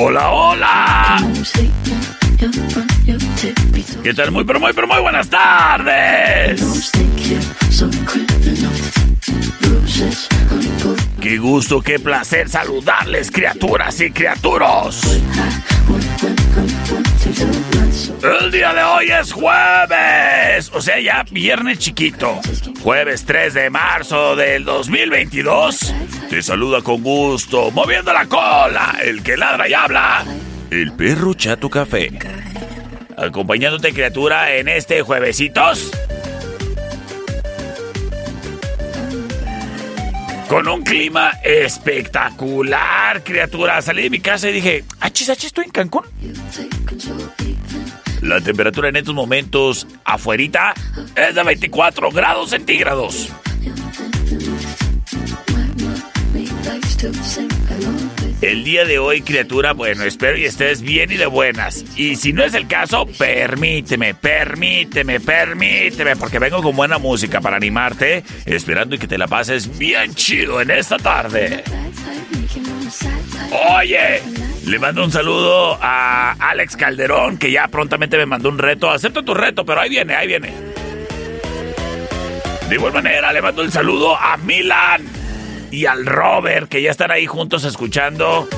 Hola, hola. ¿Qué tal? Muy, pero muy, pero muy buenas tardes. Qué gusto, qué placer saludarles, criaturas y criaturos. El día de hoy es jueves, o sea, ya viernes chiquito. Jueves 3 de marzo del 2022. Te saluda con gusto, moviendo la cola, el que ladra y habla. El perro chato café. Acompañándote, criatura, en este juevesitos. Con un clima espectacular, criatura. Salí de mi casa y dije, achis, achis, estoy en Cancún. La temperatura en estos momentos afuerita es de 24 grados centígrados. El día de hoy, criatura, bueno, espero y estés bien y de buenas. Y si no es el caso, permíteme, permíteme, permíteme, porque vengo con buena música para animarte, esperando y que te la pases bien chido en esta tarde. Oye, le mando un saludo a Alex Calderón, que ya prontamente me mandó un reto. Acepto tu reto, pero ahí viene, ahí viene. De igual manera, le mando el saludo a Milan y al Robert, que ya están ahí juntos escuchando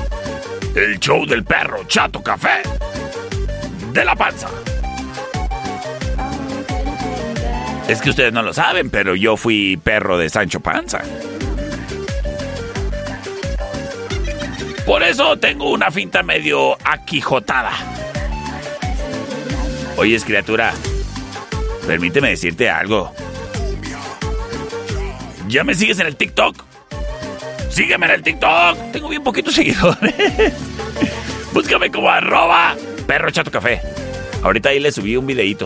el show del perro Chato Café de la panza. Es que ustedes no lo saben, pero yo fui perro de Sancho Panza. Por eso tengo una finta medio aquijotada. Oyes, criatura, permíteme decirte algo. ¿Ya me sigues en el TikTok? Sígueme en el TikTok. Tengo bien poquitos seguidores. Búscame como arroba perro chato café. Ahorita ahí le subí un videito.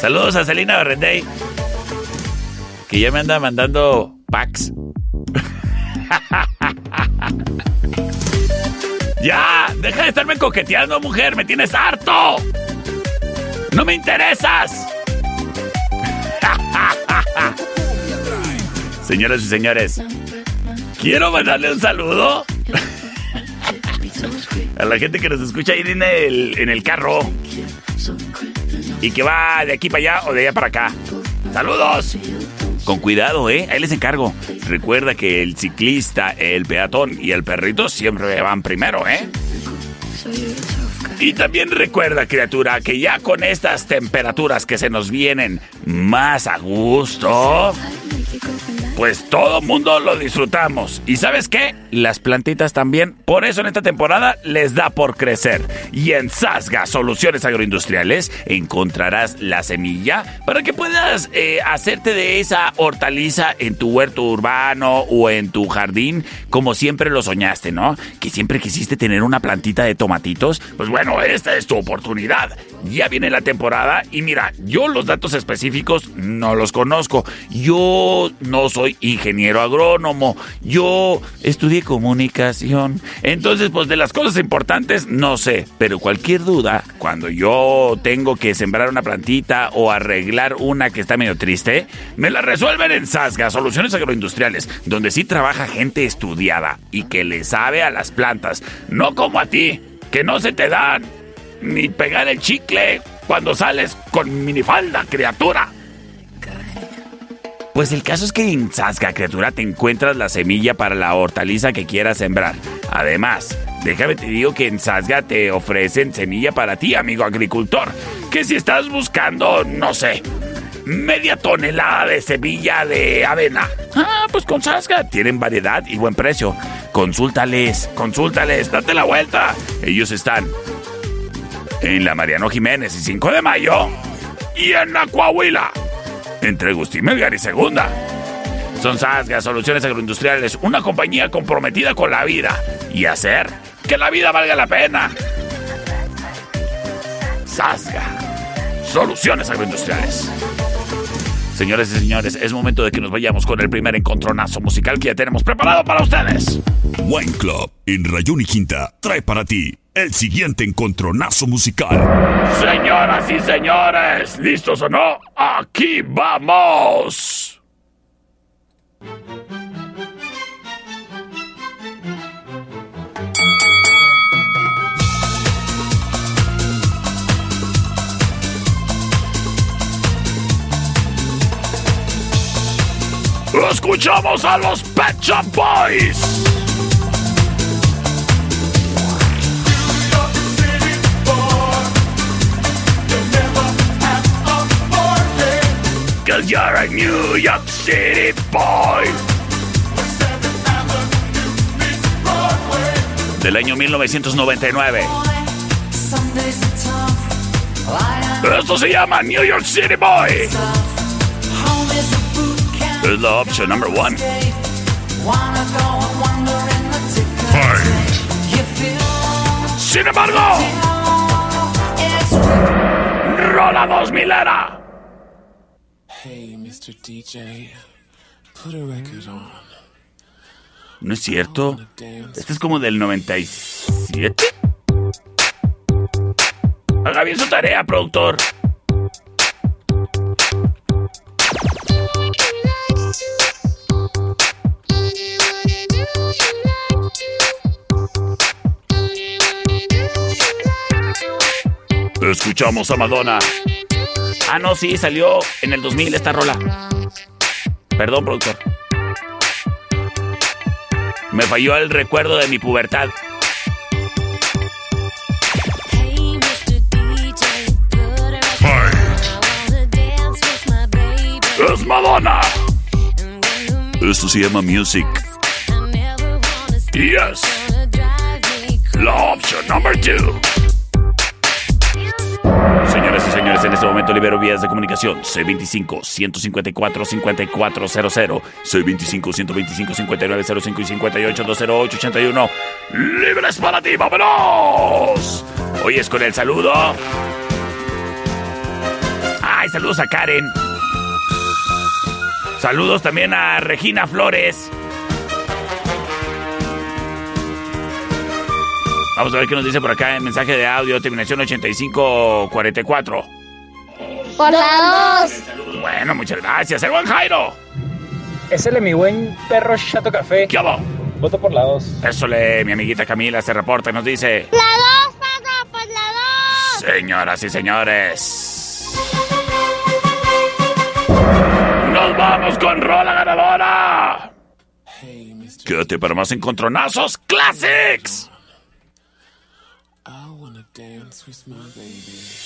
Saludos a Celina Berrendey. Que ya me anda mandando packs. ya, deja de estarme coqueteando, mujer. Me tienes harto. No me interesas. Señoras y señores, quiero mandarle un saludo a la gente que nos escucha ahí en el, en el carro y que va de aquí para allá o de allá para acá. ¡Saludos! Con cuidado, ¿eh? Ahí les encargo. Recuerda que el ciclista, el peatón y el perrito siempre van primero, ¿eh? Y también recuerda, criatura, que ya con estas temperaturas que se nos vienen más a gusto, pues todo mundo lo disfrutamos. ¿Y sabes qué? Las plantitas también. Por eso en esta temporada les da por crecer. Y en Sasga Soluciones Agroindustriales encontrarás la semilla para que puedas eh, hacerte de esa hortaliza en tu huerto urbano o en tu jardín, como siempre lo soñaste, ¿no? Que siempre quisiste tener una plantita de tomatitos. Pues bueno, esta es tu oportunidad. Ya viene la temporada y mira, yo los datos específicos no los conozco. Yo no soy ingeniero agrónomo, yo estudié comunicación. Entonces, pues de las cosas importantes, no sé. Pero cualquier duda, cuando yo tengo que sembrar una plantita o arreglar una que está medio triste, me la resuelven en Sasga, Soluciones Agroindustriales, donde sí trabaja gente estudiada y que le sabe a las plantas. No como a ti, que no se te dan ni pegar el chicle cuando sales con minifalda, criatura. Pues el caso es que en Sasga, criatura, te encuentras la semilla para la hortaliza que quieras sembrar. Además, déjame te digo que en Sasga te ofrecen semilla para ti, amigo agricultor. Que si estás buscando, no sé, media tonelada de semilla de avena. Ah, pues con Sasga tienen variedad y buen precio. Consúltales, consúltales, date la vuelta. Ellos están en la Mariano Jiménez y 5 de mayo y en la entre Agustín Melgar y Segunda. Son Sasga Soluciones Agroindustriales, una compañía comprometida con la vida y hacer que la vida valga la pena. Sasga Soluciones Agroindustriales. Señores y señores, es momento de que nos vayamos con el primer encontronazo musical que ya tenemos preparado para ustedes. Wine Club en Rayón y Quinta trae para ti el siguiente encontronazo musical. Señoras y señores, ¿listos o no? Aquí vamos. Escuchamos a los Pet Shop Boys. Cause you're a New York City boy. Del año 1999. Esto se llama New York City Boy. Es la opción number one. Sin embargo, rola dos milera. Hey, Mr. DJ, put a record on. No es cierto. Este es como del 97. Haga bien su tarea, productor. Escuchamos a Madonna. Ah, no, sí, salió en el 2000 esta rola. Perdón, productor. Me falló el recuerdo de mi pubertad. Es Madonna. Esto se llama Music. Yes. La opción number two. Señoras y señores, en este momento libero vías de comunicación. C25-154-5400, C25-125-5905 y 58-208-81. ¡Libres para ti! ¡Vámonos! Hoy es con el saludo. ¡Ay, saludos a Karen! Saludos también a Regina Flores. Vamos a ver qué nos dice por acá en mensaje de audio, terminación 8544. Por la dos. Bueno, muchas gracias. El buen Jairo. Es mi buen perro Chato Café. ¿Qué hago? Voto por la 2. Eso le, mi amiguita Camila se reporta y nos dice. La dos, papá, por la dos. Señoras y señores. Nos vamos con rola ganadora. Hey, Mr. Quédate para más encontronazos Classics. I wanna dance with my baby.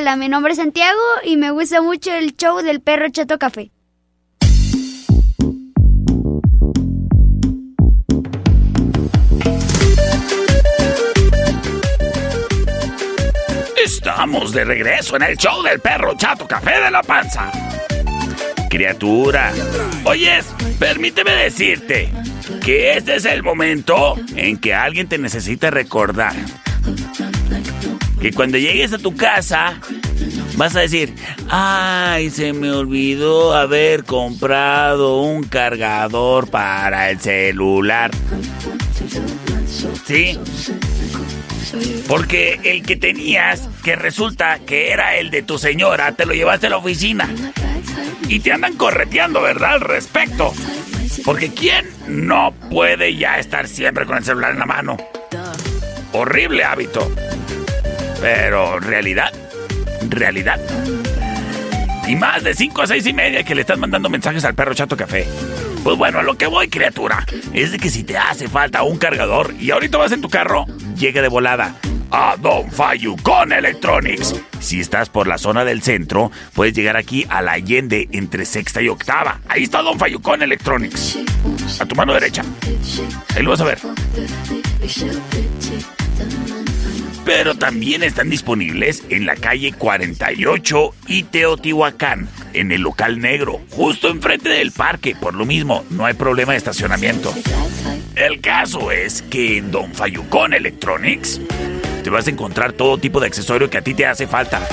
Hola, mi nombre es Santiago y me gusta mucho el show del perro Chato Café. Estamos de regreso en el show del perro chato café de la panza. Criatura, oyes, permíteme decirte que este es el momento en que alguien te necesita recordar. Que cuando llegues a tu casa, vas a decir, ay, se me olvidó haber comprado un cargador para el celular. ¿Sí? Porque el que tenías, que resulta que era el de tu señora, te lo llevaste a la oficina. Y te andan correteando, ¿verdad? Al respecto. Porque ¿quién no puede ya estar siempre con el celular en la mano? Horrible hábito. Pero realidad, realidad. Y más de 5 a 6 y media que le estás mandando mensajes al perro chato café. Pues bueno, a lo que voy, criatura, es de que si te hace falta un cargador y ahorita vas en tu carro, llega de volada a Don Fayucón Electronics. Si estás por la zona del centro, puedes llegar aquí a la Allende entre sexta y octava. Ahí está Don Fayucón Electronics. A tu mano derecha. Ahí lo vas a ver. Pero también están disponibles en la calle 48 y Teotihuacán, en el local negro, justo enfrente del parque. Por lo mismo, no hay problema de estacionamiento. El caso es que en Don Fayucón Electronics te vas a encontrar todo tipo de accesorio que a ti te hace falta.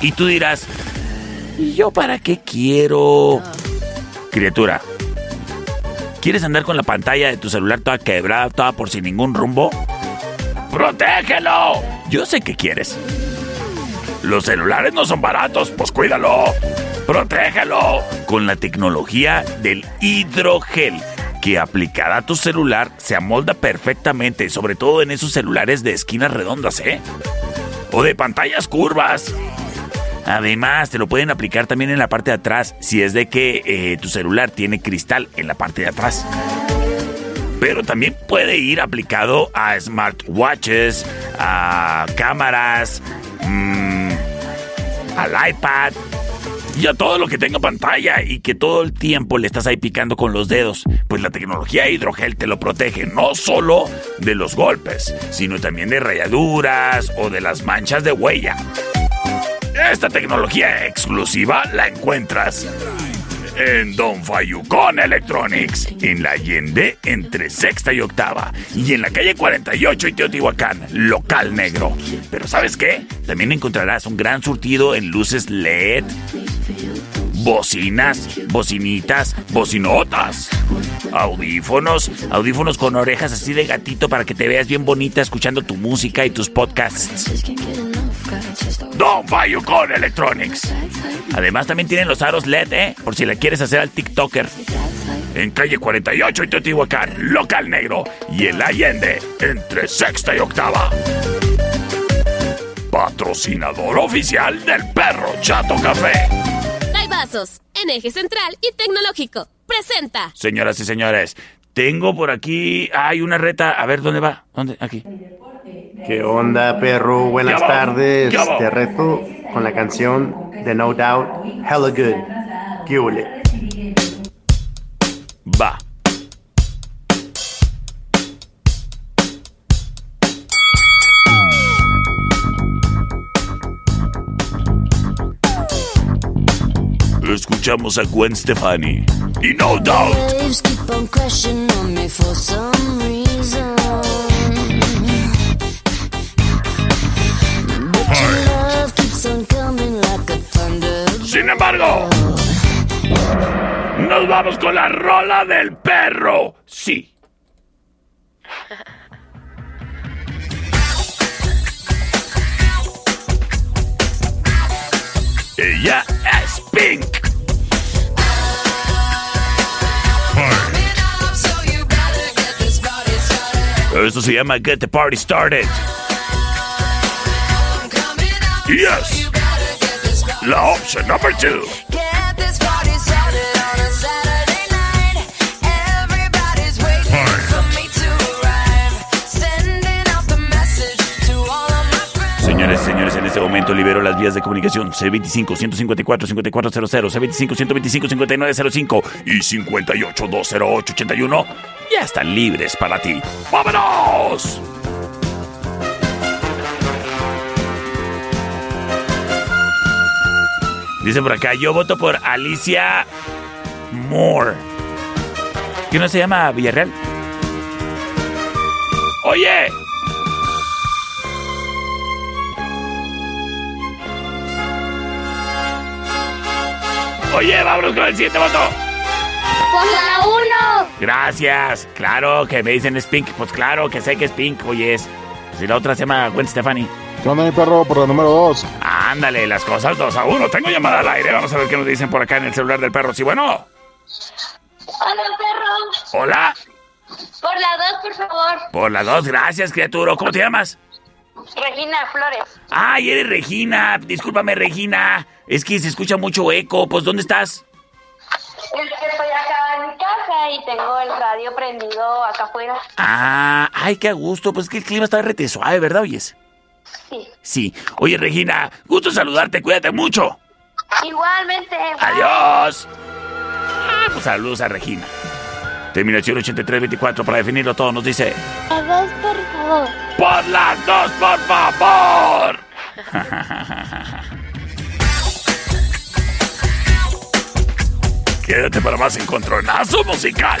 Y tú dirás, ¿y yo para qué quiero? Criatura, ¿quieres andar con la pantalla de tu celular toda quebrada, toda por sin ningún rumbo? ¡Protégelo! Yo sé que quieres. Los celulares no son baratos, pues cuídalo. ¡Protégelo! Con la tecnología del hidrogel, que aplicada a tu celular se amolda perfectamente, sobre todo en esos celulares de esquinas redondas, ¿eh? O de pantallas curvas. Además, te lo pueden aplicar también en la parte de atrás, si es de que eh, tu celular tiene cristal en la parte de atrás pero también puede ir aplicado a smartwatches, a cámaras, mm, al iPad y a todo lo que tenga pantalla y que todo el tiempo le estás ahí picando con los dedos. Pues la tecnología hidrogel te lo protege no solo de los golpes, sino también de rayaduras o de las manchas de huella. Esta tecnología exclusiva la encuentras en Don Fayucón Electronics, en la Allende entre sexta y octava, y en la calle 48 y Teotihuacán, local negro. Pero ¿sabes qué? También encontrarás un gran surtido en luces LED, bocinas, bocinitas, bocinotas, audífonos, audífonos con orejas así de gatito para que te veas bien bonita escuchando tu música y tus podcasts. Don Fayucón Electronics. Además también tienen los aros LED, ¿eh? Por si le quieres hacer al TikToker. En calle 48 y Teotihuacán, local negro. Y en la Allende, entre sexta y octava. Patrocinador oficial del perro Chato Café. Vasos, en eje central y tecnológico. Presenta. Señoras y señores, tengo por aquí. Hay una reta. A ver, ¿dónde va? ¿Dónde? Aquí. ¿Qué onda, perro? Buenas tardes. Te reto con la canción de No Doubt, Hella Good. ¿Qué huele? Va. Escuchamos a Gwen Stefani. Y No Doubt. Sin embargo, nos vamos con la rola del perro. Sí. Ella es Pink. Esto se llama Get the Party Started. Yes. La opción number two. Señores señores, en este momento libero las vías de comunicación C25-154-5400, C25-125-5905 y 58-208-81. Ya están libres para ti. ¡Vámonos! Dice por acá, yo voto por Alicia Moore. ¿Qué no se llama Villarreal? Oye. Oye, vámonos con el siguiente voto. Por la 1. Gracias. Claro que me dicen es Pink. Pues claro que sé que es Pink. Oye, es. Si la otra se llama Gwen Stefani. ¿Qué onda, mi perro? Por la número 2. Ándale, las cosas dos a uno. Tengo llamada al aire. Vamos a ver qué nos dicen por acá en el celular del perro. Sí, bueno. Hola, perro. Hola. Por la 2, por favor. Por las dos, gracias, criatura. ¿Cómo te llamas? Regina Flores. Ay, eres Regina. Discúlpame, Regina. Es que se escucha mucho eco. Pues, ¿dónde estás? Estoy acá en mi casa y tengo el radio prendido acá afuera. Ah, ay, qué a gusto. Pues que el clima está rete suave, ¿verdad, oyes? Sí. Sí. Oye, Regina, gusto saludarte. Cuídate mucho. Igualmente. Adiós. Ah, pues saludos a Regina. Terminación 8324 para definirlo todo nos dice... La 2, por favor. ¡Por las dos, por favor! Quédate para más encontronazo musical.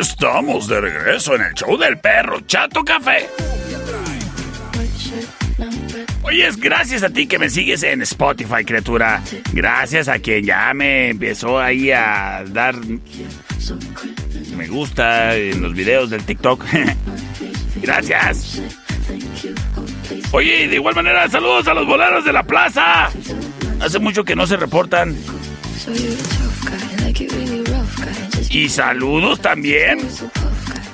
Estamos de regreso en el show del perro Chato Café. Oye, es gracias a ti que me sigues en Spotify, criatura. Gracias a quien ya me empezó ahí a dar me gusta en los videos del TikTok. Gracias. Oye, de igual manera, saludos a los boleros de la plaza. Hace mucho que no se reportan. Y saludos también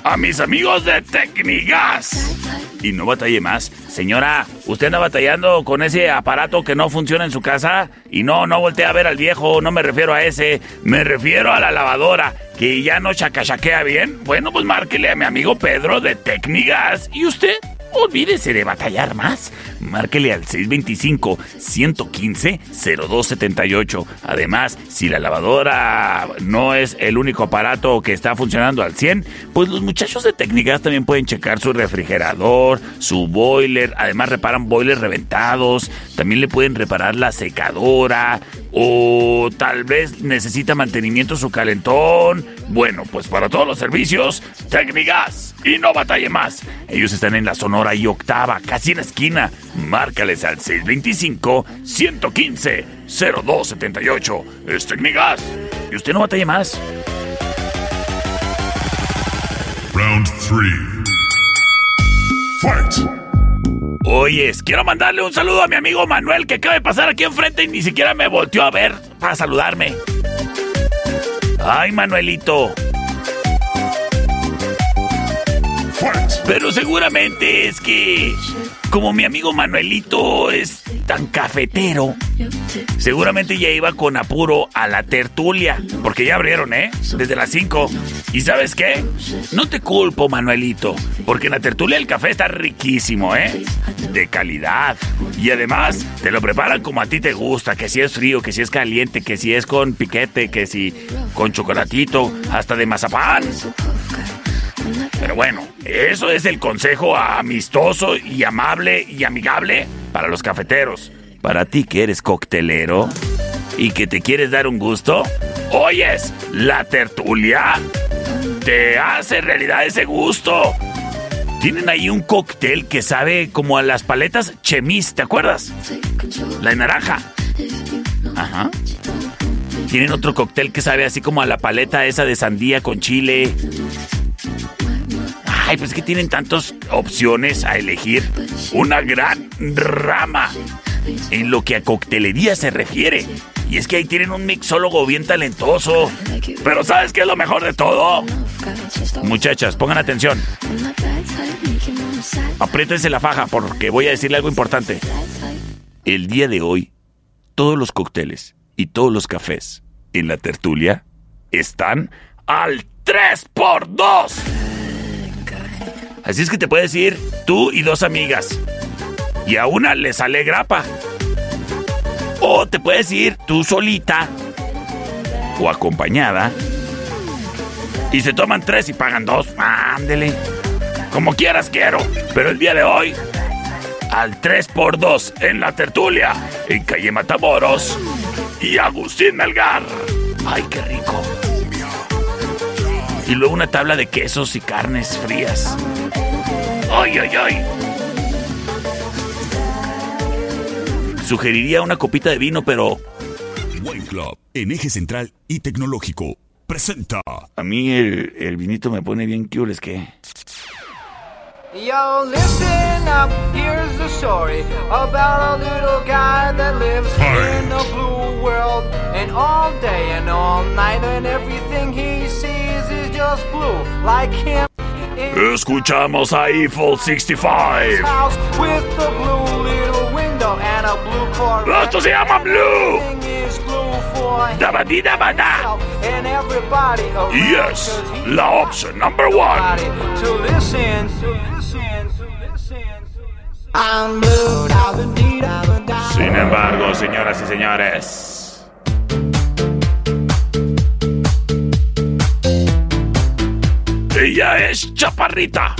a mis amigos de Tecnigas. Y no batalle más. Señora, ¿usted anda batallando con ese aparato que no funciona en su casa? Y no, no voltee a ver al viejo, no me refiero a ese, me refiero a la lavadora, que ya no chacachaquea bien. Bueno, pues márquele a mi amigo Pedro de Tecnigas. ¿Y usted? Olvídese de batallar más. Márquele al 625-115-0278. Además, si la lavadora no es el único aparato que está funcionando al 100, pues los muchachos de técnicas también pueden checar su refrigerador, su boiler. Además, reparan boilers reventados. También le pueden reparar la secadora. O tal vez necesita mantenimiento su calentón. Bueno, pues para todos los servicios, Tecnigas. Y no batalle más. Ellos están en la Sonora y Octava, casi en la esquina. Márcales al 625-115-0278. Es Tecnigas. Y usted no batalle más. Round 3. Fight. Oyes, quiero mandarle un saludo a mi amigo Manuel que acaba de pasar aquí enfrente y ni siquiera me volteó a ver para saludarme. Ay, Manuelito. Pero seguramente es que, como mi amigo Manuelito es tan cafetero, seguramente ya iba con apuro a la tertulia, porque ya abrieron, ¿eh? Desde las 5. ¿Y sabes qué? No te culpo, Manuelito, porque en la tertulia el café está riquísimo, ¿eh? De calidad. Y además te lo preparan como a ti te gusta, que si es frío, que si es caliente, que si es con piquete, que si con chocolatito, hasta de mazapán. Pero bueno, eso es el consejo amistoso y amable y amigable para los cafeteros. Para ti que eres coctelero y que te quieres dar un gusto, oyes, la tertulia te hace realidad ese gusto. Tienen ahí un cóctel que sabe como a las paletas chemis, ¿te acuerdas? La de naranja. Ajá. Tienen otro cóctel que sabe así como a la paleta esa de sandía con chile. Ay, pues que tienen tantas opciones a elegir. Una gran rama en lo que a coctelería se refiere. Y es que ahí tienen un mixólogo bien talentoso. Pero ¿sabes qué es lo mejor de todo? Muchachas, pongan atención. Apriétense la faja porque voy a decirle algo importante. El día de hoy, todos los cócteles y todos los cafés en la tertulia están al 3x2. Así es que te puedes ir tú y dos amigas. Y a una le sale grapa. O te puedes ir tú solita o acompañada. Y se toman tres y pagan dos. Ándele. Como quieras quiero. Pero el día de hoy, al 3x2 en la tertulia, en calle Matamoros y Agustín Melgar. ¡Ay, qué rico! Y luego una tabla de quesos y carnes frías. ¡Ay, ay, ay! Sugeriría una copita de vino, pero Wine Club, en eje central y tecnológico, presenta. a mí el, el vinito me pone bien cures que... Yo, listen up, here's the story about a little guy that lives in a blue world. And all day and all night, and everything he just blue, like him. Escuchamos a Eiffel 65. House with a blue little window and a blue Corvette. Esto se llama Blue. Dabadi dabada. and everybody around. Yes, la opción number one. to listen, to listen, to listen. I'm blue now. Sin embargo, señoras y señores. Ella es chaparrita.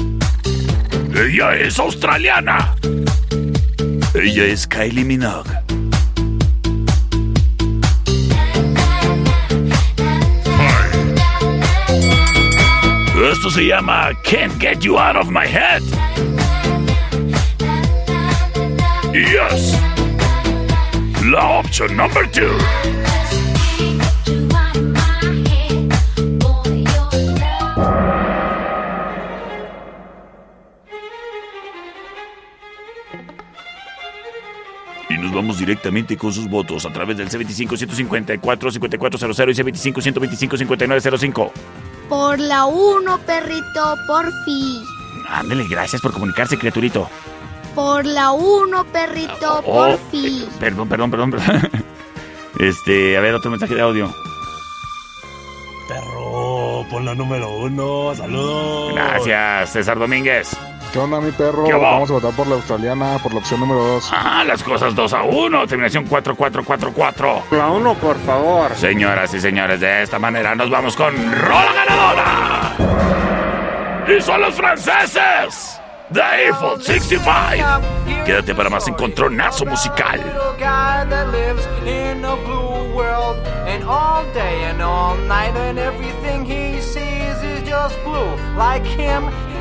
Ella es australiana. Ella es Kylie Minogue. Esto se llama Can't Get You Out of My Head. Yes. La opción number two. Vamos directamente con sus votos a través del C25-154-5400 y C25-125-5905. Por la 1, perrito, por fin. Ándele, gracias por comunicarse, criaturito. Por la 1, perrito, Oh, por eh, fin. perdón, perdón, perdón, perdón. Este, a ver, otro mensaje de audio. Perro, pon la número uno. Saludos. Gracias, César Domínguez. ¿Qué onda, mi perro? Vamos a votar por la australiana, por la opción número 2. Ah, las cosas 2 a 1, terminación 4444. La 1, por favor. Señoras y señores, de esta manera nos vamos con Rola Ganadora. Y son los franceses. The Eiffel 65. Quédate para más encontronazo musical. and all day and all night and everything he sees is just blue like him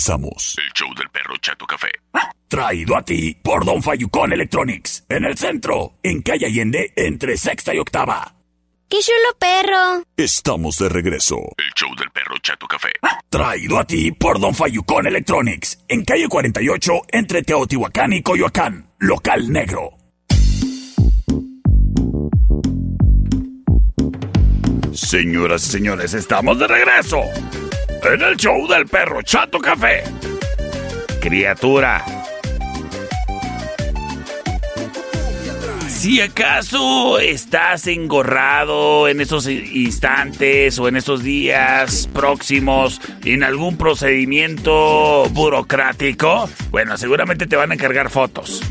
regresamos. El show del perro Chato Café. Traído a ti por Don Fayucón Electronics. En el centro, en calle Allende, entre sexta y octava. ¡Qué chulo perro! Estamos de regreso. El show del perro Chato Café. Traído a ti por Don Fayucón Electronics. En calle 48, entre Teotihuacán y Coyoacán. Local negro. Señoras y señores, estamos de regreso. En el show del perro Chato Café. Criatura. Si acaso estás engorrado en esos instantes o en esos días próximos en algún procedimiento burocrático, bueno, seguramente te van a encargar fotos.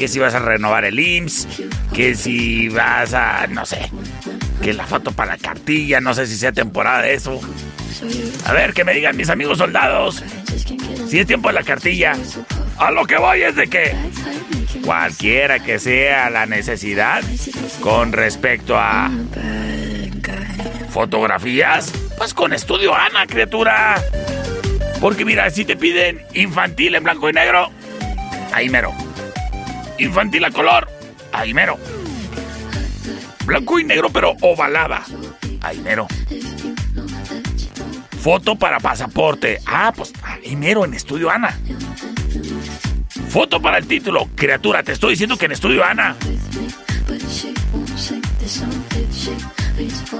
Que si vas a renovar el IMSS, que si vas a, no sé, que la foto para la cartilla, no sé si sea temporada de eso. A ver, que me digan mis amigos soldados. Si es tiempo de la cartilla. A lo que voy es de que cualquiera que sea la necesidad con respecto a fotografías, pues con estudio Ana, criatura. Porque mira, si te piden infantil en blanco y negro, ahí mero. Infantil a color, ahí mero. Blanco y negro pero ovalada, ahí mero. Foto para pasaporte. Ah, pues ahí mero en Estudio Ana. Foto para el título. Criatura, te estoy diciendo que en Estudio Ana.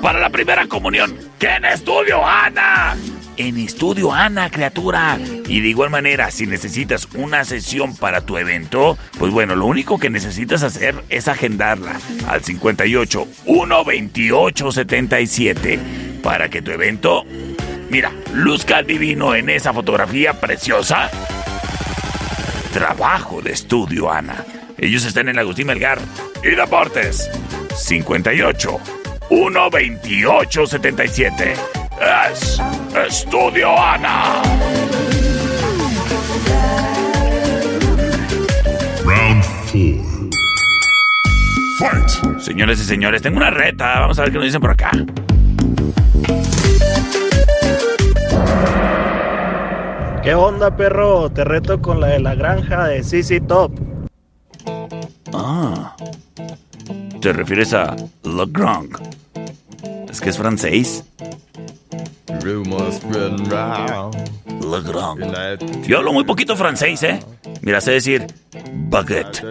Para la primera comunión, que en Estudio Ana. En Estudio Ana, criatura. Y de igual manera, si necesitas una sesión para tu evento, pues bueno, lo único que necesitas hacer es agendarla al 58 128 77 para que tu evento, mira, luzca divino en esa fotografía preciosa. Trabajo de Estudio Ana. Ellos están en Agustín Melgar y Deportes 58 128 77. Es Estudio Ana. Round 4. Fight. Señores y señores, tengo una reta. Vamos a ver qué nos dicen por acá. ¿Qué onda, perro? Te reto con la de la granja de CC Top. Ah. ¿Te refieres a Le Grand? Es que es francés. Le Grand. Yo hablo muy poquito francés, ¿eh? Mira, sé decir baguette,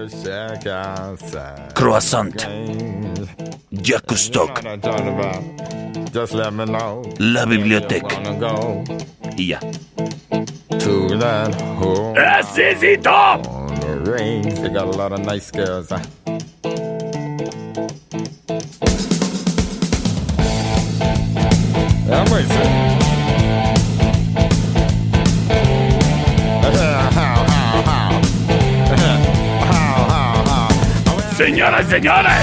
croissant, Jacustoc, la biblioteca. Y ya. ¡Es CC Top! Señoras y señores,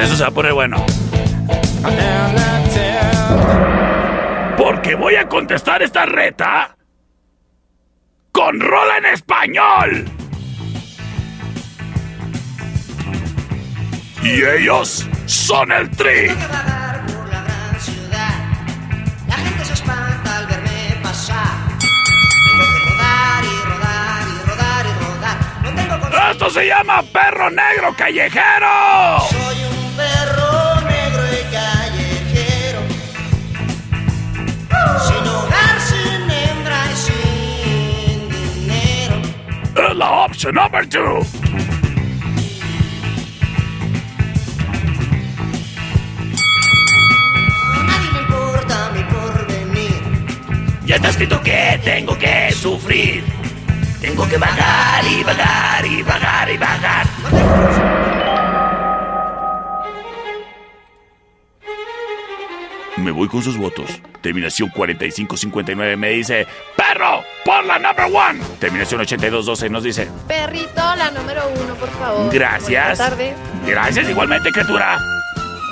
eso se va bueno. Porque voy a contestar esta reta con rola en español. Y ellos son el tri. Esto se llama perro negro callejero. Soy un perro negro y callejero. Sin hogar, sin hembra y sin dinero. Es la opción number two. A nadie le importa mi porvenir. Ya está escrito que tengo que sufrir. Tengo que vagar y vagar y vagar y vagar. Me voy con sus votos. Terminación 4559 me dice, perro, por la number one. Terminación 8212 nos dice, Perrito, la número uno, por favor. gracias. Buenas tardes. Gracias igualmente, criatura.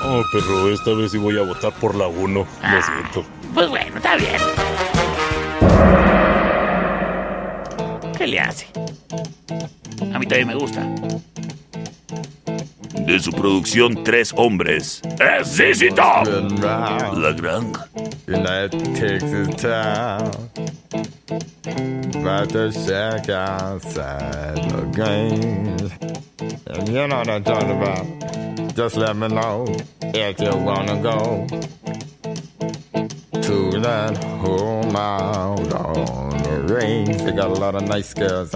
Oh, perro, esta vez sí voy a votar por la 1. Lo siento. Pues bueno, está bien. ¿Qué le hace? A mí también me gusta. De su producción Tres Hombres, es ZZ Top. La Gran. And that takes his time. But the shack outside the game. And you know what I'm talking about. Just let me know if you wanna go to that home out on They got a lot of nice girls.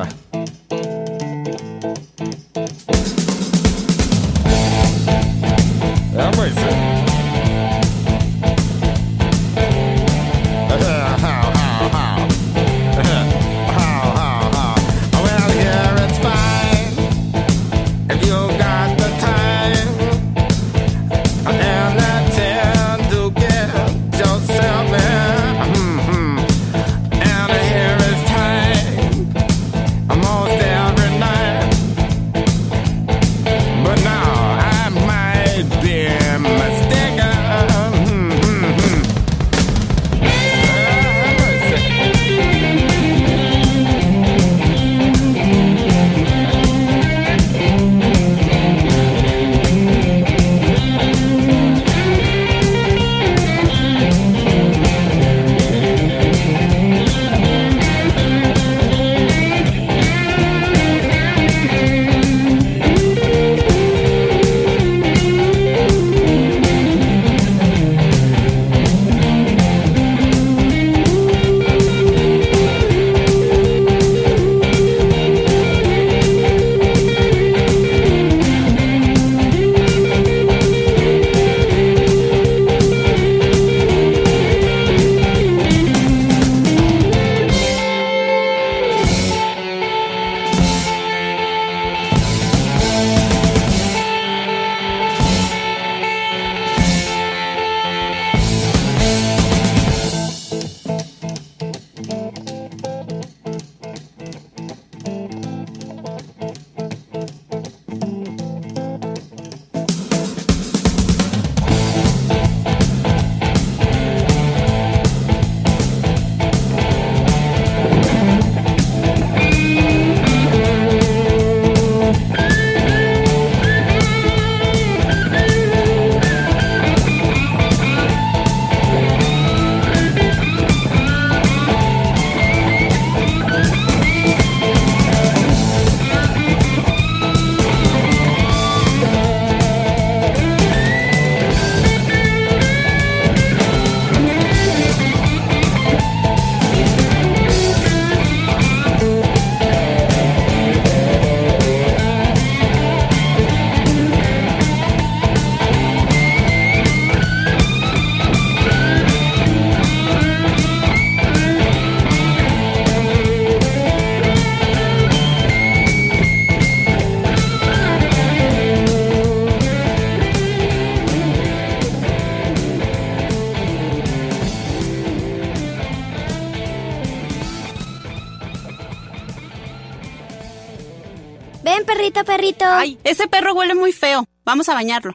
Perrito. Ay, ese perro huele muy feo. Vamos a bañarlo.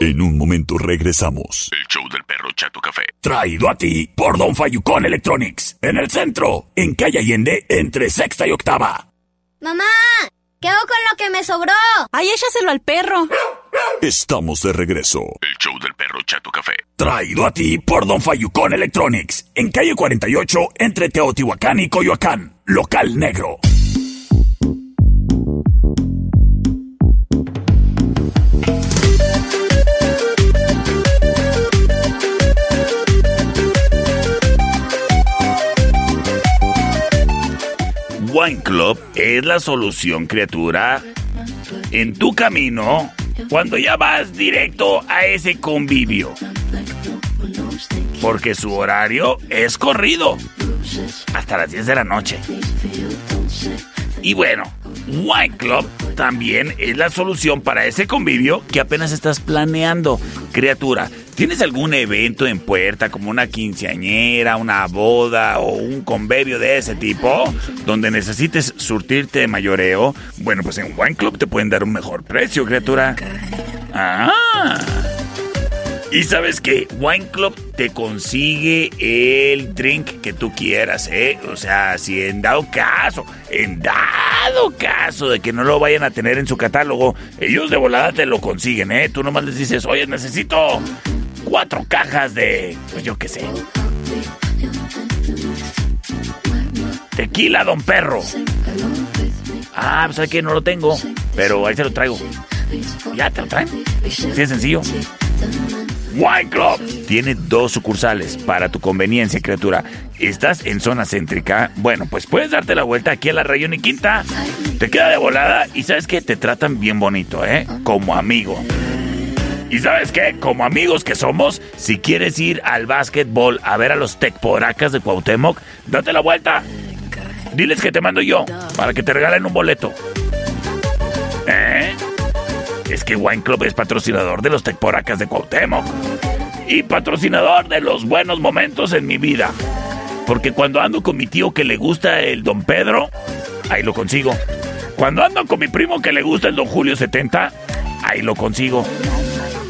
En un momento regresamos. El show del perro Chato Café. Traído a ti por Don Fayucón Electronics. En el centro, en calle Allende, entre sexta y octava. Mamá, ¿qué hago con lo que me sobró? Ay, échaselo al perro. Estamos de regreso. El show del perro Chato Café. Traído a ti por Don Fayucón Electronics. En calle 48, entre Teotihuacán y Coyoacán. Local negro. Wine Club es la solución, criatura. En tu camino, cuando ya vas directo a ese convivio. Porque su horario es corrido. Hasta las 10 de la noche. Y bueno, Wine Club también es la solución para ese convivio que apenas estás planeando. Criatura, ¿tienes algún evento en puerta como una quinceañera, una boda o un convivio de ese tipo donde necesites surtirte de mayoreo? Bueno, pues en Wine Club te pueden dar un mejor precio, criatura. Ah. Y sabes que Wine Club te consigue el drink que tú quieras, ¿eh? O sea, si en dado caso, en dado caso de que no lo vayan a tener en su catálogo, ellos de volada te lo consiguen, ¿eh? Tú nomás les dices, oye, necesito cuatro cajas de, pues yo qué sé, Tequila, don perro. Ah, pues ¿sabes que No lo tengo. Pero ahí se lo traigo. ¿Ya te lo traen? Sí, es sencillo. Wine Club tiene dos sucursales para tu conveniencia, criatura. ¿Estás en zona céntrica? Bueno, pues puedes darte la vuelta aquí a la Rayón y Quinta. Te queda de volada y sabes que te tratan bien bonito, ¿eh? Como amigo. Y sabes qué, como amigos que somos, si quieres ir al básquetbol a ver a los Tecporacas de Cuauhtémoc, date la vuelta. Diles que te mando yo para que te regalen un boleto. ¿Eh? Es que Wine Club es patrocinador de los Tecporacas de Cuauhtémoc. Y patrocinador de los buenos momentos en mi vida. Porque cuando ando con mi tío que le gusta el Don Pedro, ahí lo consigo. Cuando ando con mi primo que le gusta el Don Julio 70, ahí lo consigo.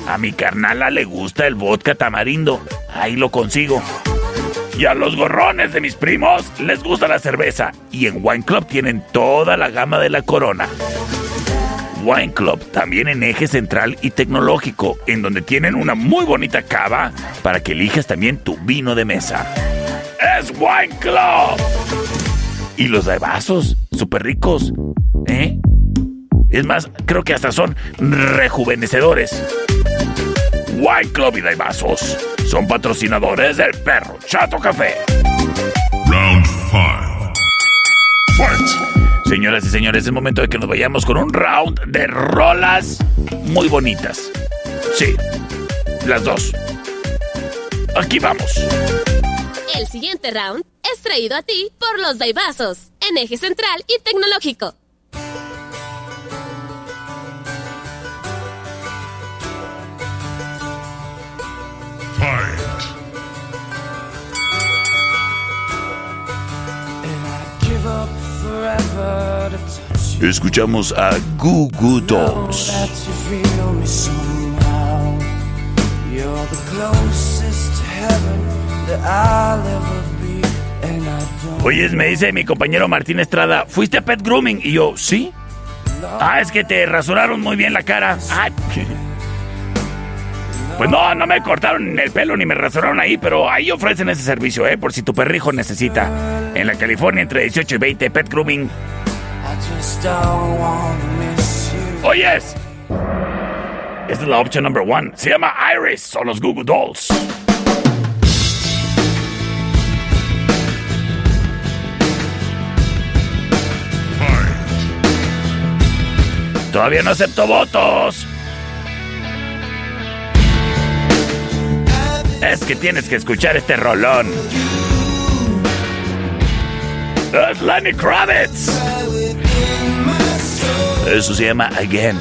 A mi carnala le gusta el vodka tamarindo, ahí lo consigo. Y a los gorrones de mis primos les gusta la cerveza. Y en Wine Club tienen toda la gama de la corona. Wine Club, también en eje central y tecnológico, en donde tienen una muy bonita cava para que elijas también tu vino de mesa. ¡Es Wine Club! Y los de vasos, súper ricos, ¿eh? Es más, creo que hasta son rejuvenecedores. Wine Club y Vasos son patrocinadores del perro Chato Café. Round 5. Fight. Señoras y señores, es momento de que nos vayamos con un round de rolas muy bonitas. Sí, las dos. Aquí vamos. El siguiente round es traído a ti por los Daibazos, en eje central y tecnológico. Escuchamos a Goo Goo Dolls. Oye, me dice mi compañero Martín Estrada, ¿fuiste a Pet Grooming? Y yo, ¿sí? Ah, es que te rasuraron muy bien la cara. Ay, Pues no, no me cortaron el pelo ni me rasuraron ahí, pero ahí ofrecen ese servicio, ¿eh? Por si tu perrijo necesita. En la California, entre 18 y 20, Pet Grooming. ¡Oyes! Esta es la opción number one. Se llama Iris, son los Google Dolls. Todavía no acepto votos. Es que tienes que escuchar este rolón. Es Lenny Kravitz. Eso se llama Again.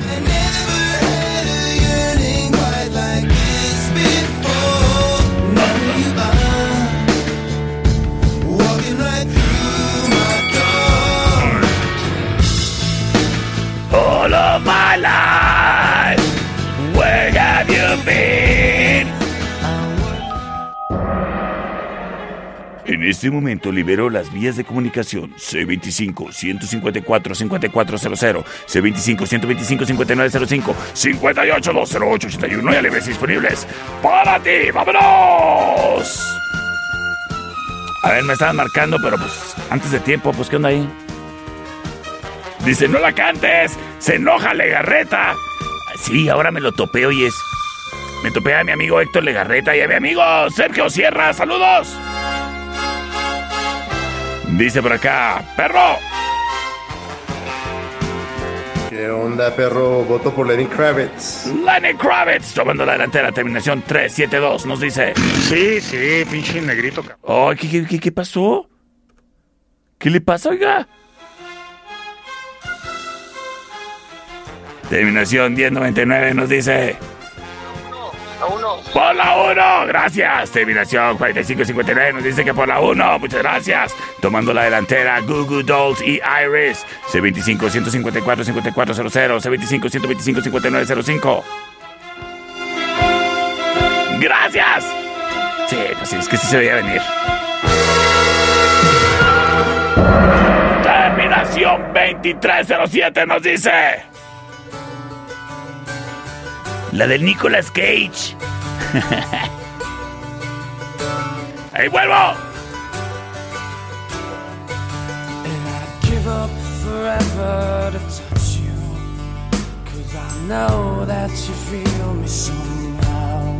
All of my life, where have you been? En este momento libero las vías de comunicación C25-154-5400, C25-125-5905, 58-208-81 y libres disponibles para ti. ¡Vámonos! A ver, me estaban marcando, pero pues antes de tiempo, pues ¿qué onda ahí? Dice, no la cantes, se enoja Legarreta. Sí, ahora me lo topé, oyes. Me topé a mi amigo Héctor Legarreta y a mi amigo Sergio Sierra. ¡Saludos! Dice por acá, perro. ¿Qué onda, perro? Voto por Lenny Kravitz. Lenny Kravitz tomando la delantera, terminación 372, nos dice. Sí, sí, pinche negrito. cabrón. Oh, ¿qué, qué, qué, qué pasó? ¿Qué le pasa, oiga? Terminación 1099 nos dice. Por la 1, gracias. Terminación 4559 nos dice que por la 1, muchas gracias. Tomando la delantera, Google Dolls y Iris. C25 154 5400, C25 125 5905. Gracias. Sí, pues es que sí se veía venir. Terminación 2307 nos dice. La del Nicolas Cage. ¡Ahí vuelvo! Know that you feel me somehow.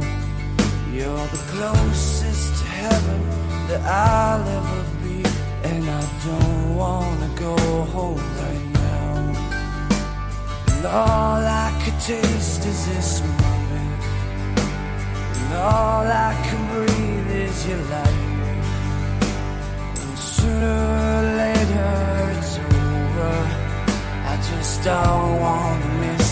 You're the closest to heaven that I'll ever be. And I don't wanna go home. And all I could taste is this moment. And all I can breathe is your life. And sooner or later it's over. I just don't wanna miss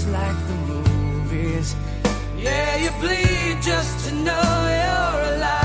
feels like the movies. Yeah, you bleed just to know you're alive.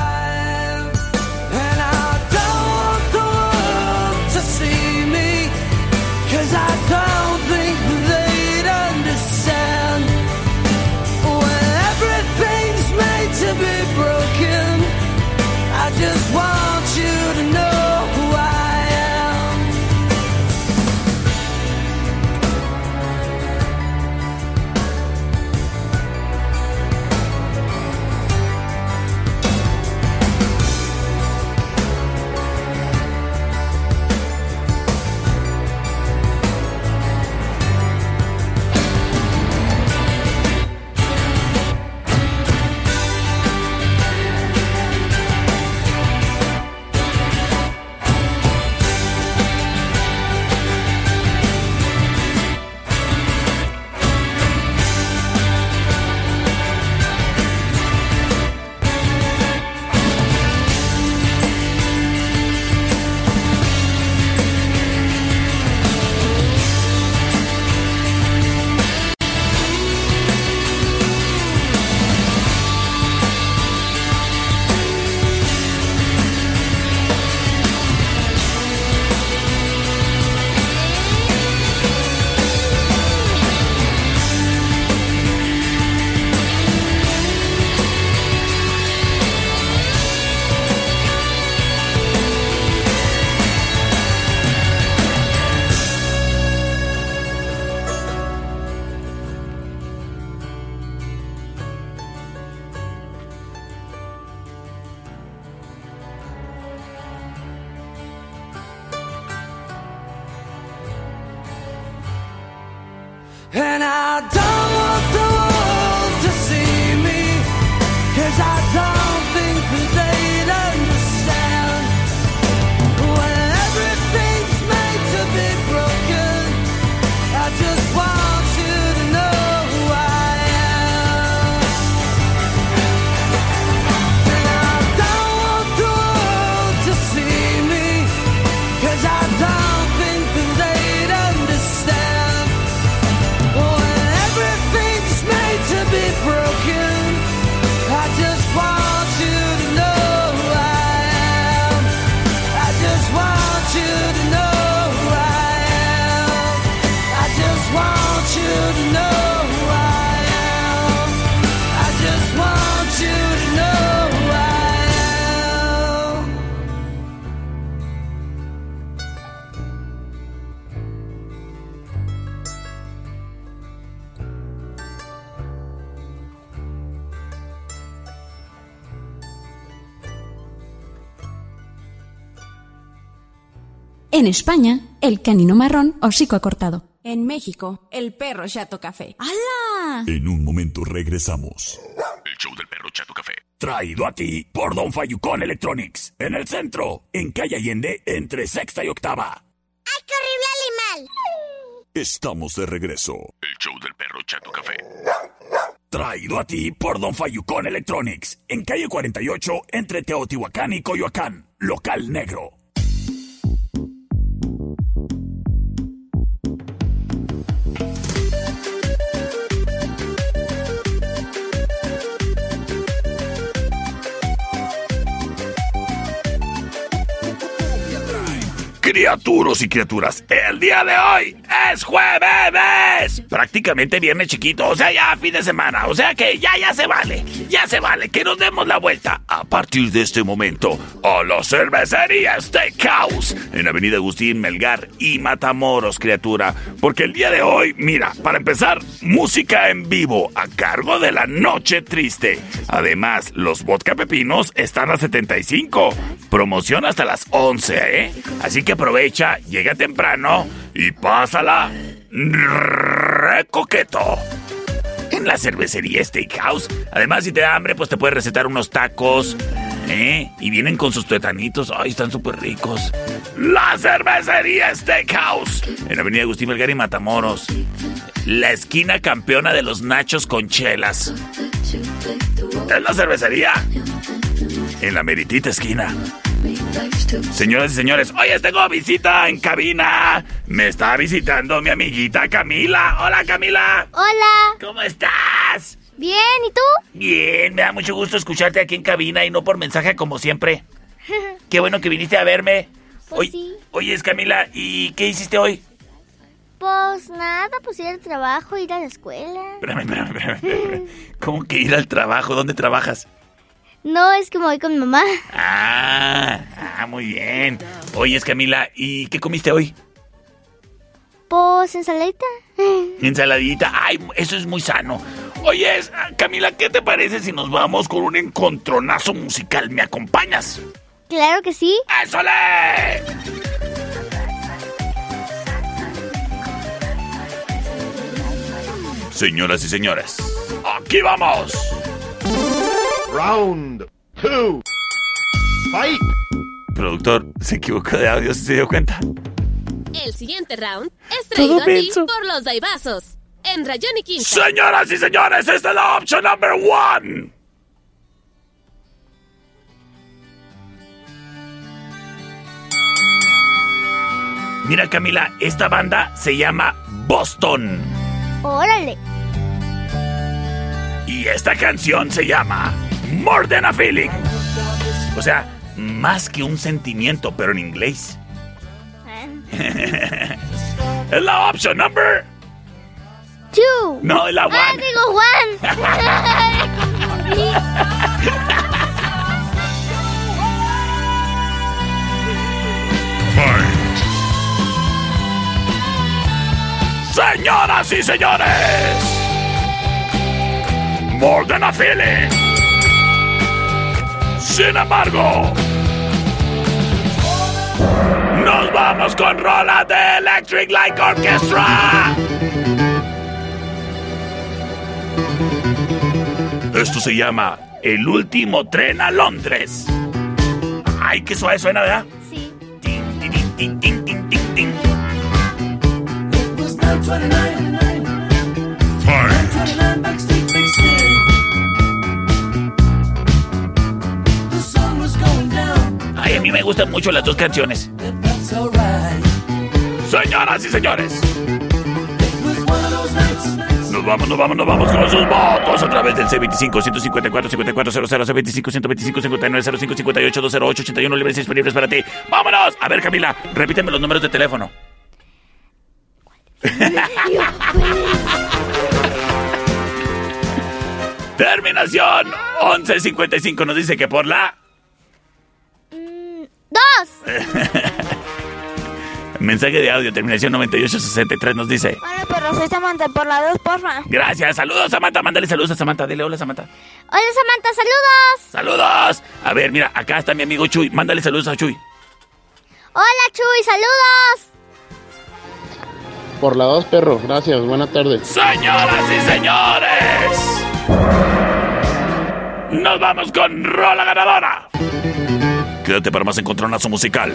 En España, el canino marrón hocico acortado. En México, el perro chato café. ¡Hala! En un momento regresamos. El show del perro Chato Café. Traído a ti por Don Fayucón Electronics. En el centro, en calle Allende, entre sexta y octava. ¡Ay, qué horrible animal! Estamos de regreso. El show del perro Chato Café. Traído a ti por Don Fayucón Electronics, en calle 48, entre Teotihuacán y Coyoacán, local negro. Criaturos y criaturas, el día de hoy es jueves. Prácticamente viernes chiquito, o sea, ya fin de semana. O sea que ya, ya se vale. Ya se vale que nos demos la vuelta a partir de este momento a la cervecería Steakhouse en Avenida Agustín Melgar y Matamoros, criatura. Porque el día de hoy, mira, para empezar, música en vivo a cargo de la Noche Triste. Además, los vodka pepinos están a 75. Promoción hasta las 11, ¿eh? Así que aprovecha, llega temprano y pásala re coqueto. En la cervecería Steakhouse. Además, si te da hambre, pues te puedes recetar unos tacos. ¿Eh? Y vienen con sus tuetanitos. Ay, están súper ricos. La cervecería Steakhouse. En Avenida Agustín Melgar y Matamoros. La esquina campeona de los nachos con chelas. Es la cervecería. En la meritita esquina. Señoras y señores, hoy tengo visita en cabina. Me está visitando mi amiguita Camila. Hola Camila. Hola. ¿Cómo estás? Bien, ¿y tú? Bien, me da mucho gusto escucharte aquí en cabina y no por mensaje como siempre. Qué bueno que viniste a verme. Pues Oye, sí. Oyes Camila, ¿y qué hiciste hoy? Pues nada, pues ir al trabajo, ir a la escuela. Espérame, espérame, espérame, espérame. ¿Cómo que ir al trabajo? ¿Dónde trabajas? No, es que me voy con mi mamá. Ah, ah, muy bien. Oyes Camila, ¿y qué comiste hoy? Pues ensaladita. Ensaladita. Ay, eso es muy sano. Oye, Camila, ¿qué te parece si nos vamos con un encontronazo musical? ¿Me acompañas? Claro que sí. ¡Ésole! Señoras y señores, aquí vamos. Round 2. Fight. Productor, se equivocó de audio, ¿sí ¿se dio cuenta? El siguiente round es traído a ti por los Daibazos. En Rayón y Quinta. Señoras y señores, esta es la opción number one. Mira Camila, esta banda se llama Boston Órale. y esta canción se llama More Than a Feeling. O sea, más que un sentimiento, pero en inglés. es la opción number. Two. No, es la Ah, one. digo Juan. Señoras y señores, More Than a Feeling. Sin embargo, nos vamos con rola de Electric Light Orchestra. Esto se llama El último tren a Londres. Ay, qué suave suena, ¿verdad? Sí. Tin, tin, tin, mí me gustan mucho las dos canciones. Señoras y señores. Nos vamos, nos vamos, nos vamos con sus votos a través del C25 154 5400 C25 125 59 05 58 208 81 libres disponibles para ti. ¡Vámonos! A ver, Camila, repíteme los números de teléfono. Terminación 1155 nos dice que por la. mensaje de audio terminación 9863 nos dice Hola, perro, soy Samantha por la dos, porfa. Gracias, saludos Samantha, mándale saludos a Samantha, dile hola Samantha. Hola, Samantha, saludos. Saludos. A ver, mira, acá está mi amigo Chuy, mándale saludos a Chuy. Hola, Chuy, saludos. Por la 2, perro. Gracias. Buenas tardes. Señoras y señores, nos vamos con Rola Ganadora. Quédate para más encontronazo musical.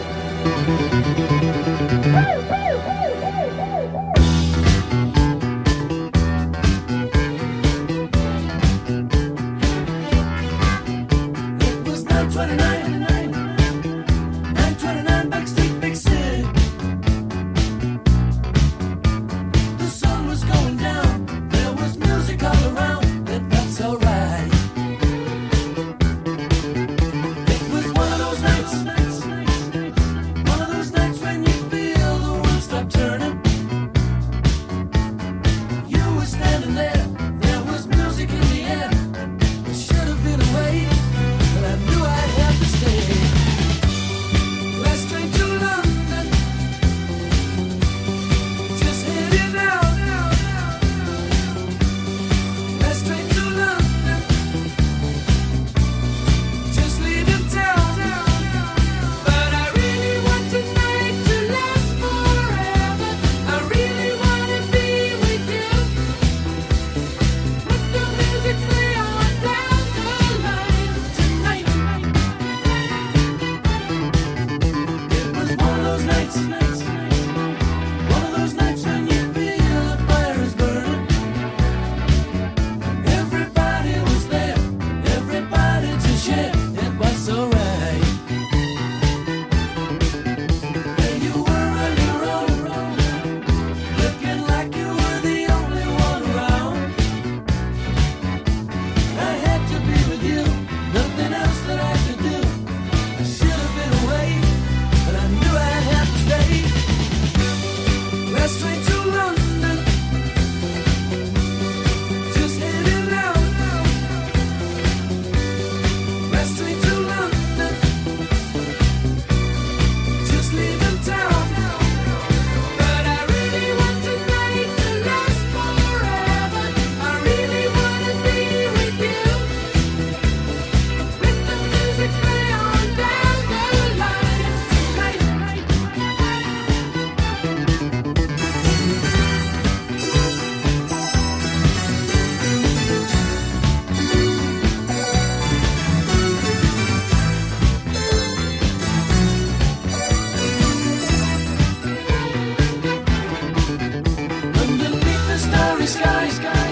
starry sky. sky.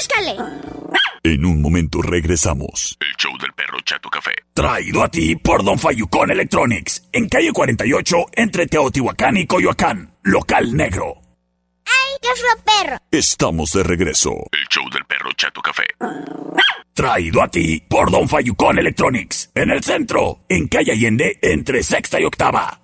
Búscale. En un momento regresamos. El show del perro Chato Café. Traído a ti por Don Fayucón Electronics. En calle 48, entre Teotihuacán y Coyoacán. Local negro. ¡Ay, qué fue perro! Estamos de regreso. El show del perro Chato Café. Traído a ti por Don Fayucón Electronics. En el centro, en calle Allende, entre sexta y octava.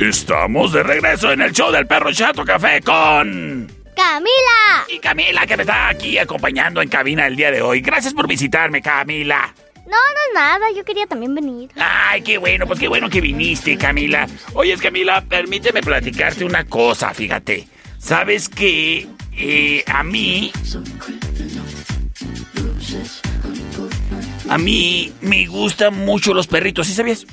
Estamos de regreso en el show del perro Chato Café con... ¡Camila! Y Camila que me está aquí acompañando en cabina el día de hoy. Gracias por visitarme, Camila. No, no, nada, yo quería también venir. Ay, qué bueno, pues qué bueno que viniste, Camila. Oyes, Camila, permíteme platicarte una cosa, fíjate. Sabes que eh, a mí... A mí me gustan mucho los perritos, ¿sí sabías?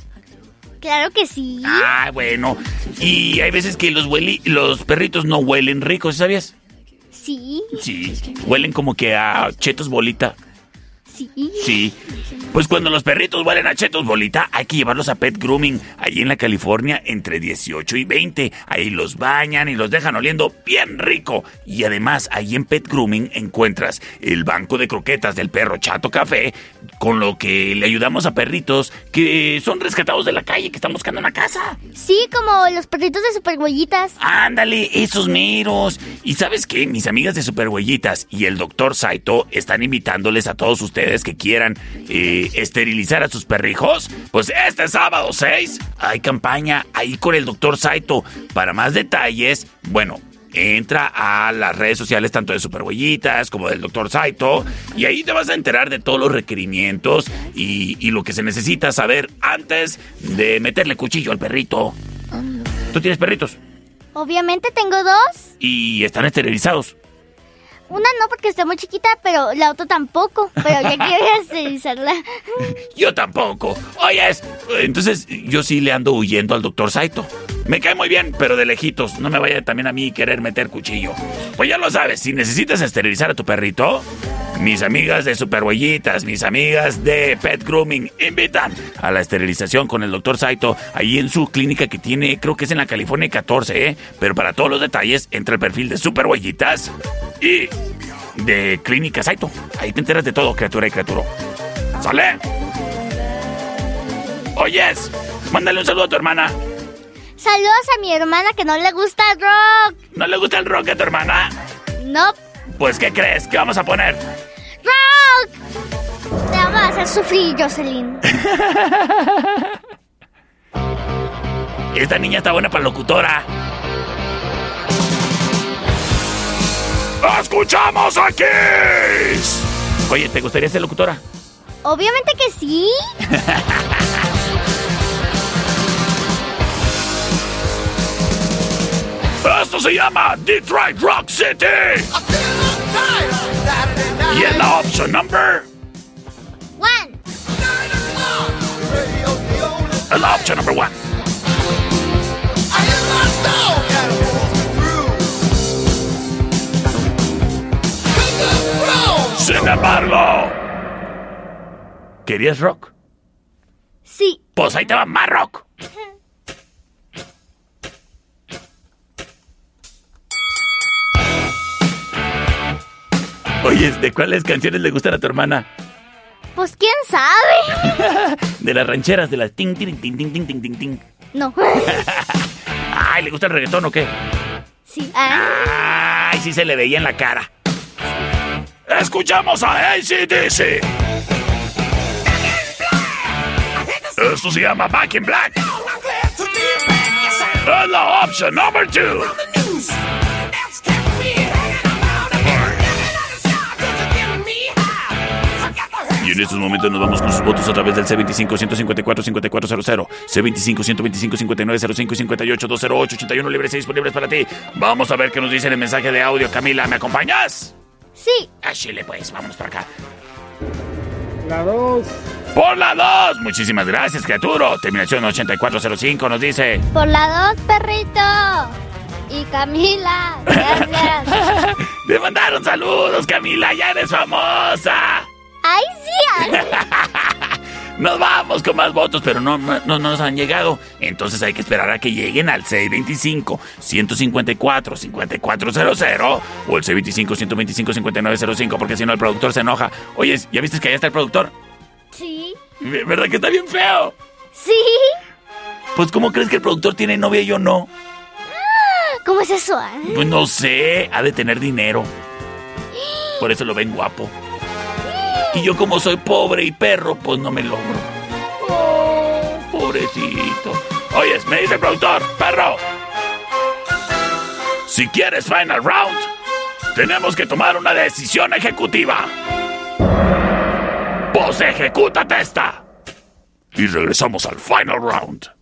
Claro que sí. Ah, bueno. Y hay veces que los, hueli- los perritos no huelen ricos, ¿sí ¿sabías? Sí, Sí. Huelen como que a chetos bolita. Sí. Sí. Pues cuando los perritos huelen a chetos bolita, hay que llevarlos a Pet Grooming, allí en la California, entre 18 y 20. Ahí los bañan y los dejan oliendo bien rico. Y además, ahí en Pet Grooming encuentras el banco de croquetas del perro Chato Café, con lo que le ayudamos a perritos que son rescatados de la calle, que están buscando una casa. Sí, como los perritos de superhuellitas. Ándale, esos meros. Y sabes qué, mis amigas de Superhuellitas y el doctor Saito están invitándoles a todos ustedes que quieran eh, esterilizar a sus perrijos. Pues este sábado 6 hay campaña ahí con el doctor Saito. Para más detalles, bueno. Entra a las redes sociales tanto de Superhuellitas como del Dr. Saito y ahí te vas a enterar de todos los requerimientos y, y lo que se necesita saber antes de meterle cuchillo al perrito. ¿Tú tienes perritos? Obviamente tengo dos. y están esterilizados. Una no porque está muy chiquita, pero la otra tampoco. Pero ya quiero esterilizarla. Yo tampoco. Oyes, entonces yo sí le ando huyendo al doctor Saito. Me cae muy bien, pero de lejitos. No me vaya también a mí querer meter cuchillo. Pues ya lo sabes, si necesitas esterilizar a tu perrito, mis amigas de Superhuellitas, mis amigas de Pet Grooming, invitan a la esterilización con el doctor Saito ahí en su clínica que tiene, creo que es en la California 14, ¿eh? Pero para todos los detalles, entra el perfil de Superhuellitas y de Clínica Saito. Ahí te enteras de todo, criatura y criatura. ¿Sale? Oyes, mándale un saludo a tu hermana. Saludos a mi hermana que no le gusta el rock. ¿No le gusta el rock a tu hermana? No, Pues, ¿qué crees? ¿Qué vamos a poner? rock. Te vamos a hacer sufrir, Jocelyn. Esta niña está buena para locutora. ¡Escuchamos aquí! Oye, ¿te gustaría ser locutora? Obviamente que sí. Esto se llama Detroit Rock City. Y en la option number. One. En la option number one. Sin embargo. ¿Querías rock? Sí. Pues ahí te va más rock. Oye, ¿de cuáles canciones le gustan a tu hermana? Pues quién sabe. De las rancheras, de las ting, ting, ting, ting, ting, ting, ting, ting. No. Ay, ¿le gusta el reggaetón o qué? Sí. Ay, sí se le veía en la cara. Escuchamos a ACDC. Esto se llama Back in Black. Es la option number two. Y en estos momentos nos vamos con sus votos a través del C25-154-5400, C25-125-5905 y 58-208-81 libres y disponibles para ti. Vamos a ver qué nos dice en el mensaje de audio. Camila, ¿me acompañas? Sí. Chile, pues, vámonos para acá. La 2. Por la 2. Muchísimas gracias, criatura. Terminación 8405 nos dice. Por la dos, perrito. Y Camila. Gracias. Te mandaron saludos, Camila. Ya eres famosa. ¡Ay, sí! Nos vamos con más votos, pero no, no, no nos han llegado. Entonces hay que esperar a que lleguen al 625-154-5400 o el 625-125-5905, porque si no el productor se enoja. Oye, ¿ya viste que allá está el productor? Sí. ¿Verdad que está bien feo? Sí. Pues, ¿cómo crees que el productor tiene novia y yo no? ¿Cómo es eso? ah? Pues no sé, ha de tener dinero. Por eso lo ven guapo. Y yo como soy pobre y perro, pues no me logro. Oh, pobrecito. Oyes, me dice el productor, perro. Si quieres final round, tenemos que tomar una decisión ejecutiva. Pues ejecútate esta. Y regresamos al final round.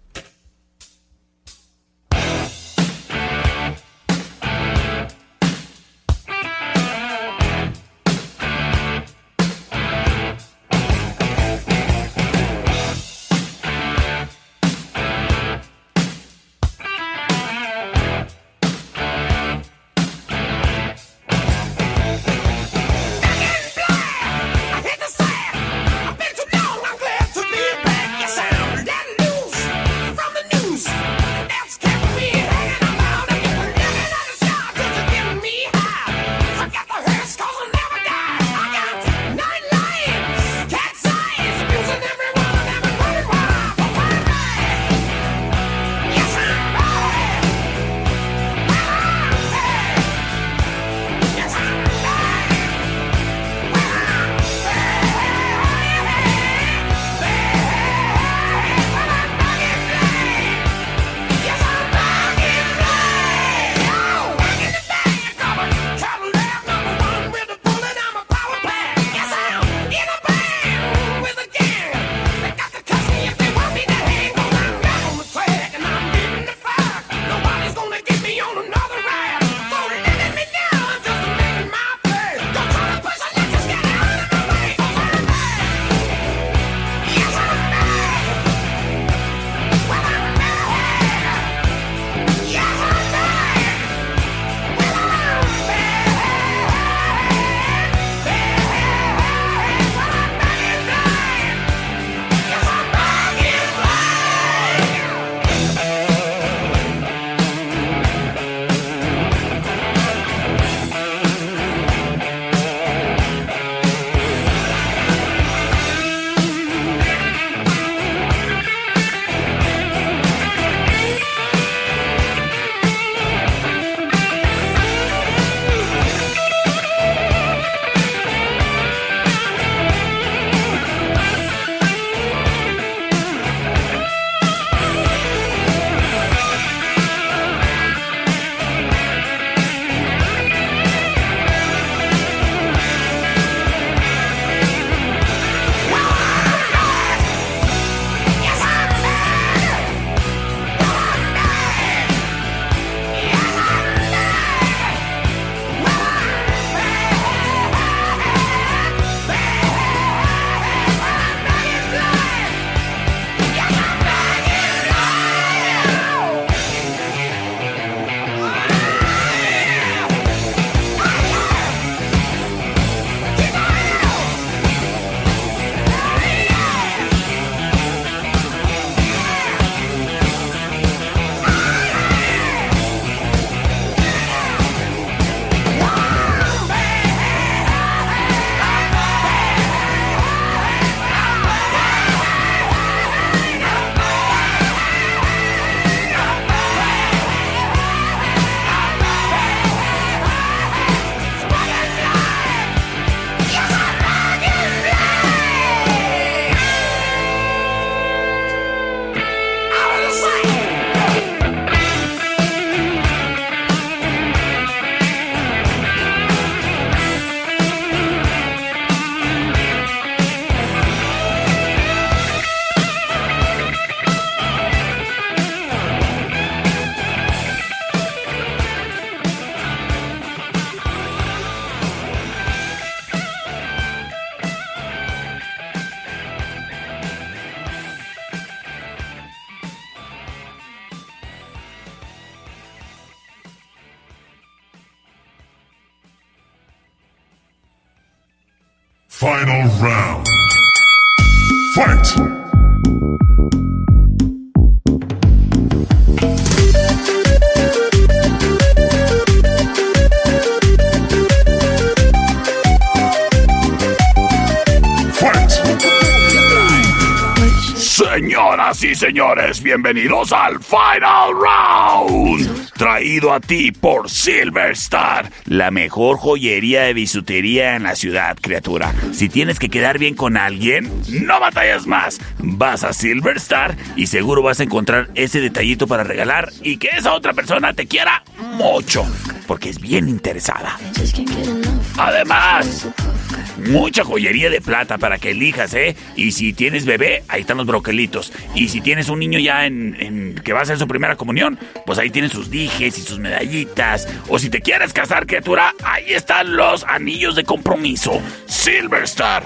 Señores, bienvenidos al Final Round. Traído a ti por Silver Star. La mejor joyería de bisutería en la ciudad, criatura. Si tienes que quedar bien con alguien, no batallas más. Vas a Silver Star y seguro vas a encontrar ese detallito para regalar y que esa otra persona te quiera mucho, porque es bien interesada. Además, mucha joyería de plata para que elijas, ¿eh? Y si tienes bebé, ahí están los broquelitos. Y si tienes un niño ya en, en- que va a hacer su primera comunión, pues ahí tienen sus dijes y sus medallitas. O si te quieres casar, criatura, ahí están los anillos de compromiso. Silver Star.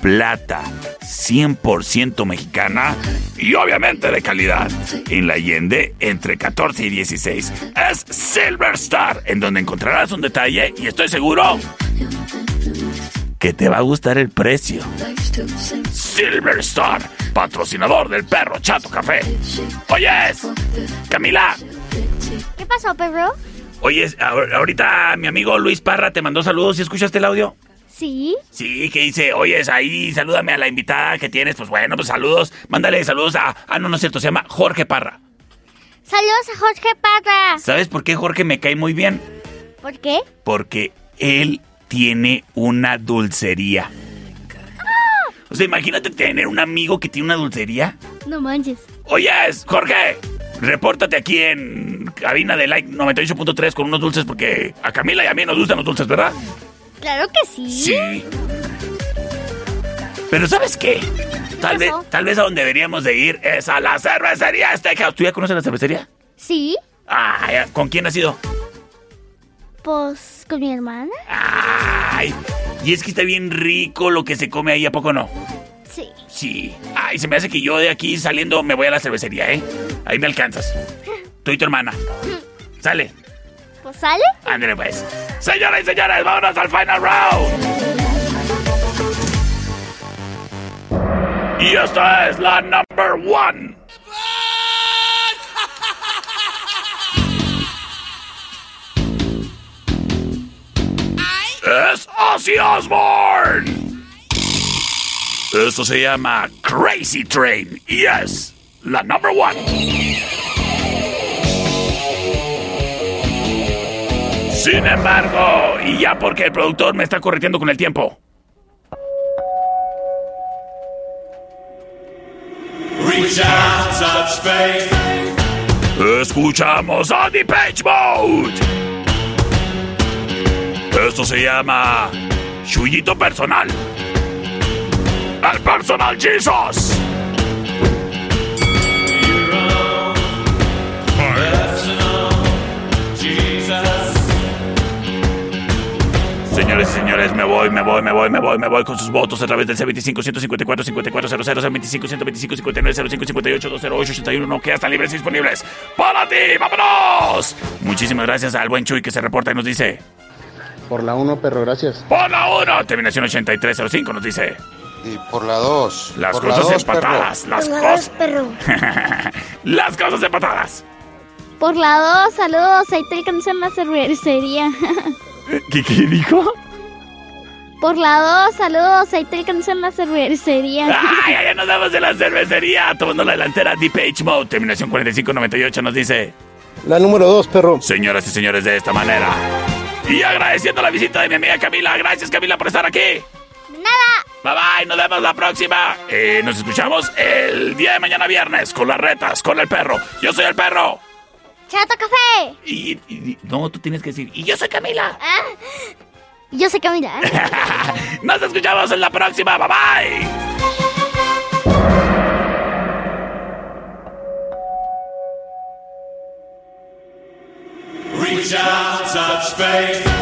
Plata, 100% mexicana y obviamente de calidad. En la Allende, entre 14 y 16. Es Silver Star, en donde encontrarás un detalle y estoy seguro que te va a gustar el precio. Silver Star, patrocinador del perro Chato Café. Oyes, Camila. ¿Qué pasó, perro? Oyes, ahor- ahorita mi amigo Luis Parra te mandó saludos. ¿Y escuchaste el audio? Sí. Sí, que dice, oyes, ahí salúdame a la invitada que tienes. Pues bueno, pues saludos. Mándale saludos a... Ah, no, no es cierto, se llama Jorge Parra. Saludos a Jorge Parra. ¿Sabes por qué Jorge me cae muy bien? ¿Por qué? Porque él tiene una dulcería. O sea, imagínate tener un amigo que tiene una dulcería. No manches. Oyes, Jorge, repórtate aquí en cabina de Like 98.3 con unos dulces porque a Camila y a mí nos gustan los dulces, ¿verdad? Claro que sí. Sí. Pero ¿sabes qué? Tal vez, tal vez a donde deberíamos de ir es a la cervecería Steakhouse. ¿Tú ya conoces la cervecería? Sí. Ah. ¿con quién has ido? Pues con mi hermana. Ay, y es que está bien rico lo que se come ahí, ¿a poco no? Sí. Sí. Ay, se me hace que yo de aquí saliendo me voy a la cervecería, ¿eh? Ahí me alcanzas. Tú y tu hermana. Sale. Pues sale. Ándale pues. Señoras y señores, vámonos al final round. Y esta es la number one. Es Ozzy Osbourne. Esto se llama Crazy Train y es la number one. Sin embargo, y ya porque el productor me está corrigiendo con el tiempo. Escuchamos a The Page Mode. Esto se llama Chuyito Personal. El Personal Jesus. Señores y señores, me voy, me voy, me voy, me voy, me voy con sus votos a través del C25 154 5400 C25 125 59 05 58 208 81 que están libres y disponibles para ti. ¡Vámonos! Muchísimas gracias al buen Chuy que se reporta y nos dice. Por la 1, perro, gracias. Por la 1, terminación 8305 nos dice. Y por la 2. Las por la cosas dos, empatadas, perro. las la cosas. perro. las cosas empatadas. Por la dos, saludos. Ahí te alcanzó en la cervecería. ¿Qué, qué dijo? Por la dos, saludos. Ahí te alcanzó en la cervecería. ¡Ay, ya nos damos de la cervecería! Tomando la delantera Deep H Mode, terminación 4598 nos dice. La número 2, perro. Señoras y señores, de esta manera. Y agradeciendo la visita de mi amiga Camila. Gracias, Camila, por estar aquí. Nada. Bye bye, nos vemos la próxima. Eh, nos escuchamos el día de mañana viernes con las retas, con el perro. Yo soy el perro. Chato café. Y, y- no, tú tienes que decir. Y yo soy Camila. Ah, yo sé Camila. Nos escuchamos en la próxima. Bye bye. Elijah, such faith.